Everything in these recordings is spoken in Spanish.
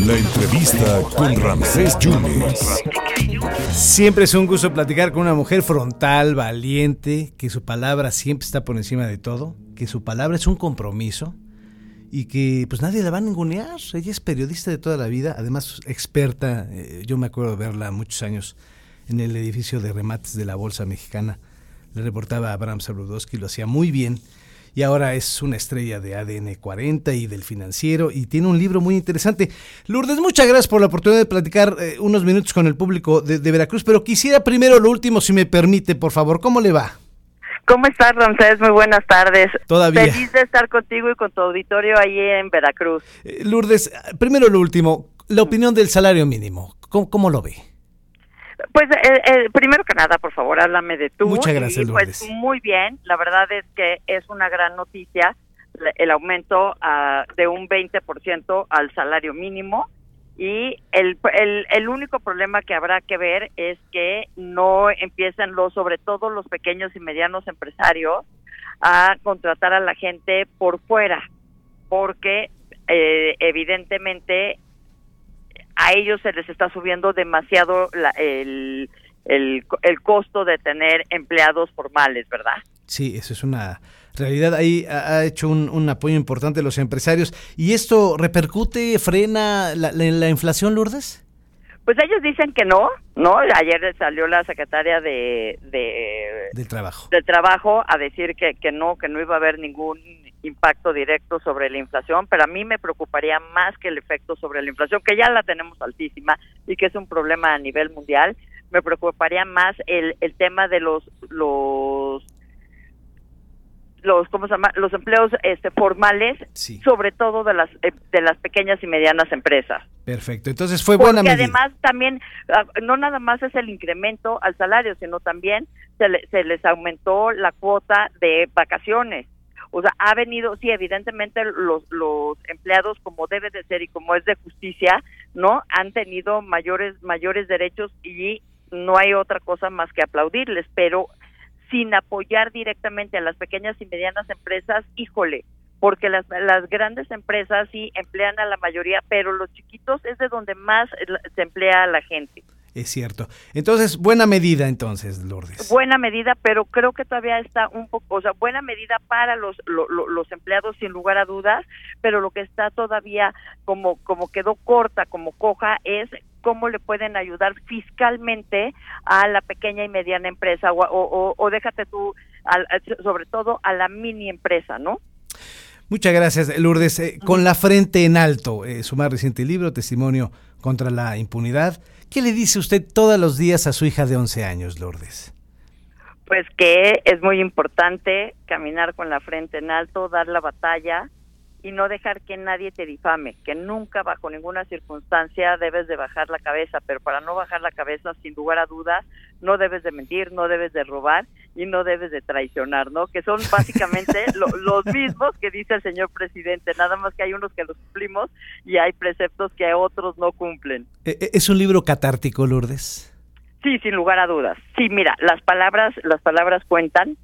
La entrevista con Ramsés Yunes. Siempre es un gusto platicar con una mujer frontal, valiente, que su palabra siempre está por encima de todo, que su palabra es un compromiso y que pues nadie la va a ningunear. Ella es periodista de toda la vida, además experta. eh, yo me acuerdo de verla muchos años en el edificio de remates de la Bolsa Mexicana. Le reportaba a Abraham Sabrudowski, lo hacía muy bien. Y ahora es una estrella de ADN 40 y del financiero y tiene un libro muy interesante. Lourdes, muchas gracias por la oportunidad de platicar eh, unos minutos con el público de, de Veracruz, pero quisiera primero lo último, si me permite, por favor. ¿Cómo le va? ¿Cómo estás, Ramsés? Muy buenas tardes. Todavía. Feliz de estar contigo y con tu auditorio ahí en Veracruz. Eh, Lourdes, primero lo último, la opinión del salario mínimo. ¿Cómo, cómo lo ve? Pues eh, eh, primero que nada, por favor, háblame de tú. Muchas gracias, Y, pues Lourdes. muy bien, la verdad es que es una gran noticia el aumento ah, de un 20% al salario mínimo y el, el, el único problema que habrá que ver es que no empiecen los, sobre todo los pequeños y medianos empresarios, a contratar a la gente por fuera, porque eh, evidentemente a ellos se les está subiendo demasiado la- el, el, el costo de tener empleados formales, ¿verdad? Sí, eso es una realidad. Ahí ha hecho un, un apoyo importante los empresarios. ¿Y esto repercute, frena la, la- la inflación, Lourdes? Pues ellos dicen que no, ¿no? Ayer salió la secretaria de, de, Del trabajo. de Trabajo a decir que, que no, que no iba a haber ningún impacto directo sobre la inflación, pero a mí me preocuparía más que el efecto sobre la inflación, que ya la tenemos altísima y que es un problema a nivel mundial, me preocuparía más el, el tema de los los los cómo se llama los empleos este formales Sí. sobre todo de las eh, de las pequeñas y medianas empresas Perfecto. Entonces fue buena porque medida. además también ah, no nada más es el incremento al salario sino también se, le- se les aumentó la cuota de vacaciones o sea ha venido sí evidentemente los los empleados como debe de ser y como es de justicia no han tenido mayores mayores derechos y no hay otra cosa más que aplaudirles pero sin apoyar directamente a las pequeñas y medianas empresas, híjole, porque las, las grandes empresas sí emplean a la mayoría, pero los chiquitos es de donde más se emplea a la gente. Es cierto. Entonces, buena medida entonces, Lourdes. Buena medida, pero creo que todavía está un poco, o sea, buena medida para los lo- lo- los empleados sin lugar a dudas, pero lo que está todavía como como quedó corta, como coja es cómo le pueden ayudar fiscalmente a la pequeña y mediana empresa o- o déjate tú al- sobre todo a la mini empresa, ¿no? Muchas gracias, Lourdes. Eh, con la frente en alto, eh, su más reciente libro, Testimonio contra la Impunidad. ¿Qué le dice usted todos los días a su hija de 11 años, Lourdes? Pues que es muy importante caminar con la frente en alto, dar la batalla y no dejar que nadie te difame, que nunca bajo ninguna circunstancia debes de bajar la cabeza, pero para no bajar la cabeza, sin lugar a dudas, no debes de mentir, no debes de robar y no debes de traicionar, ¿no? Que son básicamente lo- los mismos que dice el señor presidente, nada más que hay unos que los cumplimos y hay preceptos que otros no cumplen. Eh, eh, ¿Es un libro catártico, Lourdes? Sí, sin lugar a dudas. Sí, mira, las palabras, las palabras cuentan,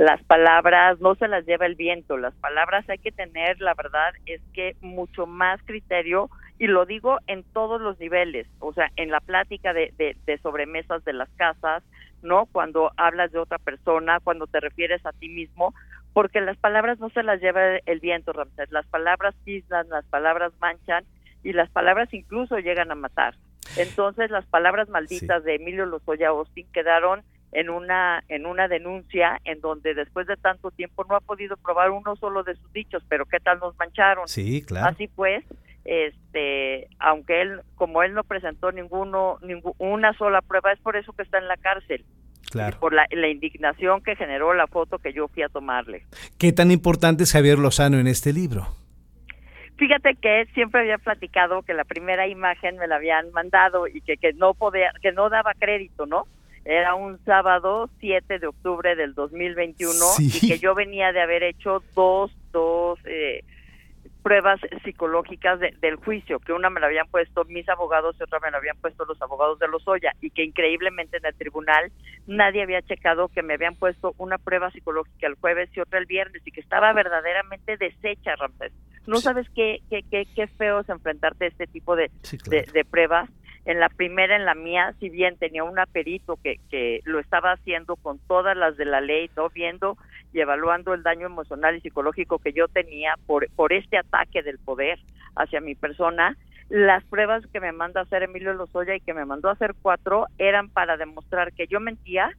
las palabras no se las lleva el viento, las palabras hay que tener, la verdad es que mucho más criterio y lo digo en todos los niveles, o sea, en la plática de, de, de sobremesas de las casas, ¿no? Cuando hablas de otra persona, cuando te refieres a ti mismo, porque las palabras no se las lleva el viento, Ramsés, las palabras pisnan, las palabras manchan y las palabras incluso llegan a matar. Entonces las palabras malditas de Emilio Lozoya Austin quedaron en una en una denuncia en donde después de tanto tiempo no ha podido probar uno solo de sus dichos, pero qué tal nos mancharon. Sí, claro. Así pues, este, aunque él como él no presentó ninguno ningú- una sola prueba, es por eso que está en la cárcel. Claro. Por la, la indignación que generó la foto que yo fui a tomarle. ¿Qué tan importante es Javier Lozano en este libro? Fíjate que siempre había platicado que la primera imagen me la habían mandado y que, que no podía, que no daba crédito, ¿no? Era un sábado 7 de octubre del 2021 Sí. y que yo venía de haber hecho dos, dos, eh, pruebas psicológicas del juicio, que una me la habían puesto mis abogados y otra me la habían puesto los abogados de Lozoya, y que increíblemente en el tribunal nadie había checado que me habían puesto una prueba psicológica el jueves y otra el viernes, y que estaba verdaderamente deshecha, Ramsés. No sabes qué, qué, qué, qué feo es enfrentarte a este tipo de, de pruebas en la primera, en la mía, si bien tenía un perito que, que lo estaba haciendo con todas las de la ley, no viendo y evaluando el daño emocional y psicológico que yo tenía por, por este ataque del poder hacia mi persona, las pruebas que me manda a hacer Emilio Lozoya y que me mandó a hacer cuatro eran para demostrar que yo mentía,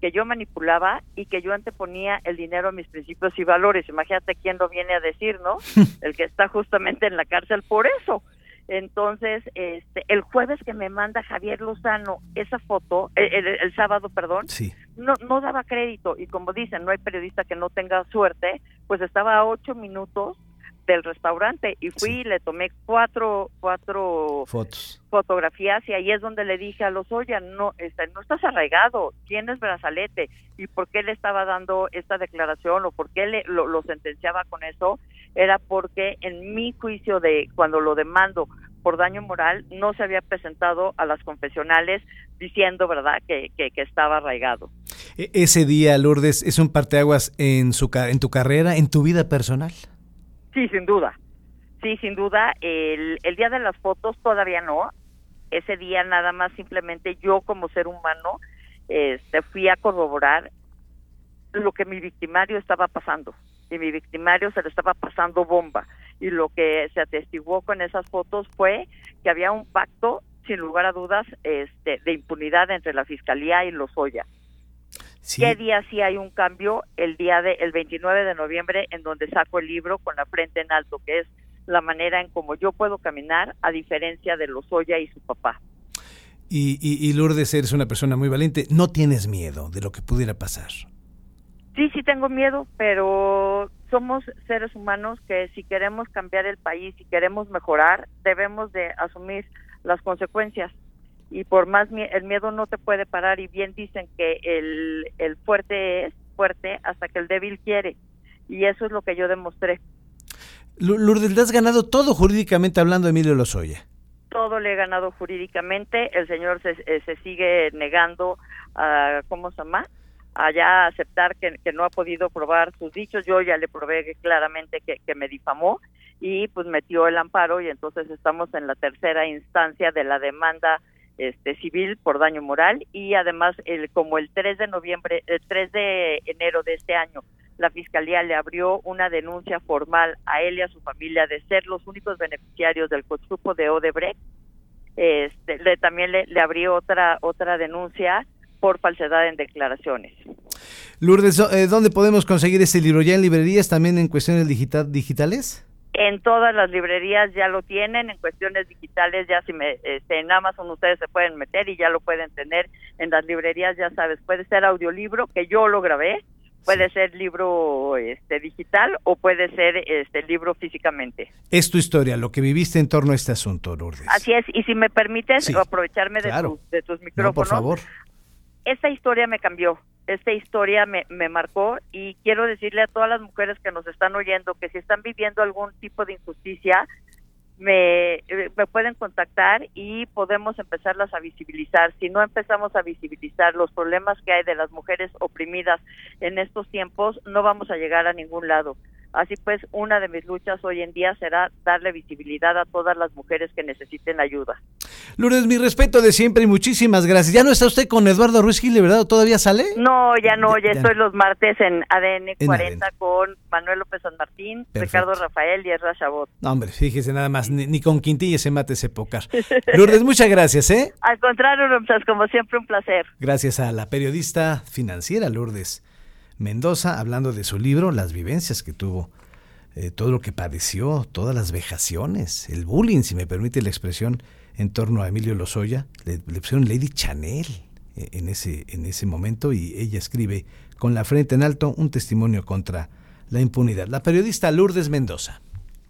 que yo manipulaba y que yo anteponía el dinero a mis principios y valores. Imagínate quién lo viene a decir, ¿no? El que está justamente en la cárcel por eso. Entonces, este, el jueves que me manda Javier Lozano esa foto, eh, el, sábado, perdón, no, no daba crédito. Y como dicen, no hay periodista que no tenga suerte, pues estaba a ocho minutos del restaurante. Y fui y le tomé cuatro cuatro fotos. fotografías. Y ahí es donde le dije a los oye no este, no estás arraigado. Tienes brazalete y por qué le estaba dando esta declaración o por qué le, lo, lo sentenciaba con eso era porque en mi juicio de cuando lo demando por daño moral no se había presentado a las confesionales diciendo verdad que, que, estaba arraigado. E, ese día, Lourdes, es un parteaguas en su en tu carrera, en tu vida personal. Sí, sin duda. Sí, sin duda. El, el día de las fotos todavía no. Ese día nada más simplemente yo como ser humano este, fui a corroborar lo que mi victimario estaba pasando y mi victimario se le estaba pasando bomba. Y lo que se atestiguó con esas fotos fue que había un pacto, sin lugar a dudas, este, de impunidad entre la Fiscalía y los Oya. ¿Qué día sí hay un cambio? El día de, el 29 de noviembre, en donde saco el libro con la frente en alto, que es la manera en cómo yo puedo caminar, a diferencia de los Oya y su papá. Y, y, y Lourdes, eres una persona muy valiente. No tienes miedo de lo que pudiera pasar. Sí, sí tengo miedo, pero somos seres humanos que si queremos cambiar el país, si queremos mejorar, debemos de asumir las consecuencias. Y por más el miedo no te puede parar y bien dicen que el, el fuerte es fuerte hasta que el débil quiere. Y eso es lo que yo demostré. Lourdes, le has ganado todo jurídicamente hablando, Emilio Lozoya. Todo le he ganado jurídicamente. El señor se, eh, se sigue negando a, ¿cómo se llama? Allá aceptar que, no ha podido probar sus dichos. Yo ya le probé claramente que, me difamó y pues metió el amparo y entonces estamos en la tercera instancia de la demanda este civil por daño moral y además el como el 3 de noviembre el 3 de enero de este año la fiscalía le abrió una denuncia formal a él y a su familia de ser los únicos beneficiarios del consumo de Odebrecht este le, también le, le abrió otra otra denuncia por falsedad en declaraciones. Lourdes, eh, ¿dónde podemos conseguir ese libro? ¿Ya en librerías, también en cuestiones digital, digitales? En todas las librerías ya lo tienen, en cuestiones digitales ya si me, este, en Amazon ustedes se pueden meter y ya lo pueden tener. En las librerías ya sabes, puede ser audiolibro, que yo lo grabé, puede ser libro este, digital o puede ser este libro físicamente. Es tu historia, lo que viviste en torno a este asunto, Lourdes. Así es, y si me permites aprovecharme de, de, tus micrófonos, por favor esta historia me cambió, esta historia me, me marcó y quiero decirle a todas las mujeres que nos están oyendo que si están viviendo algún tipo de injusticia, me, eh, me pueden contactar y podemos empezarlas a visibilizar. Si no empezamos a visibilizar los problemas que hay de las mujeres oprimidas en estos tiempos, no vamos a llegar a ningún lado. Así pues, una de mis luchas hoy en día será darle visibilidad a todas las mujeres que necesiten ayuda. Lourdes, mi respeto de siempre y muchísimas gracias. ¿Ya no está usted con Eduardo Ruiz Gil, verdad? ¿Todavía sale? No, ya no, ya, estoy los martes en ADN 40 con Manuel López San Martín, Ricardo Rafael y Erra Chabot. No, hombre, fíjese nada más, ni, con Quintilla se mate ese pocar. Lourdes, muchas gracias, ¿eh? Al contrario, como siempre, un placer. Gracias a la periodista financiera Lourdes. Mendoza hablando de su libro, las vivencias que tuvo, eh, todo lo que padeció, todas las vejaciones, el bullying, si me permite la expresión, en torno a Emilio Lozoya. Le, pusieron Lady Chanel eh, en ese, en ese momento y ella escribe con la frente en alto un testimonio contra la impunidad. La periodista Lourdes Mendoza.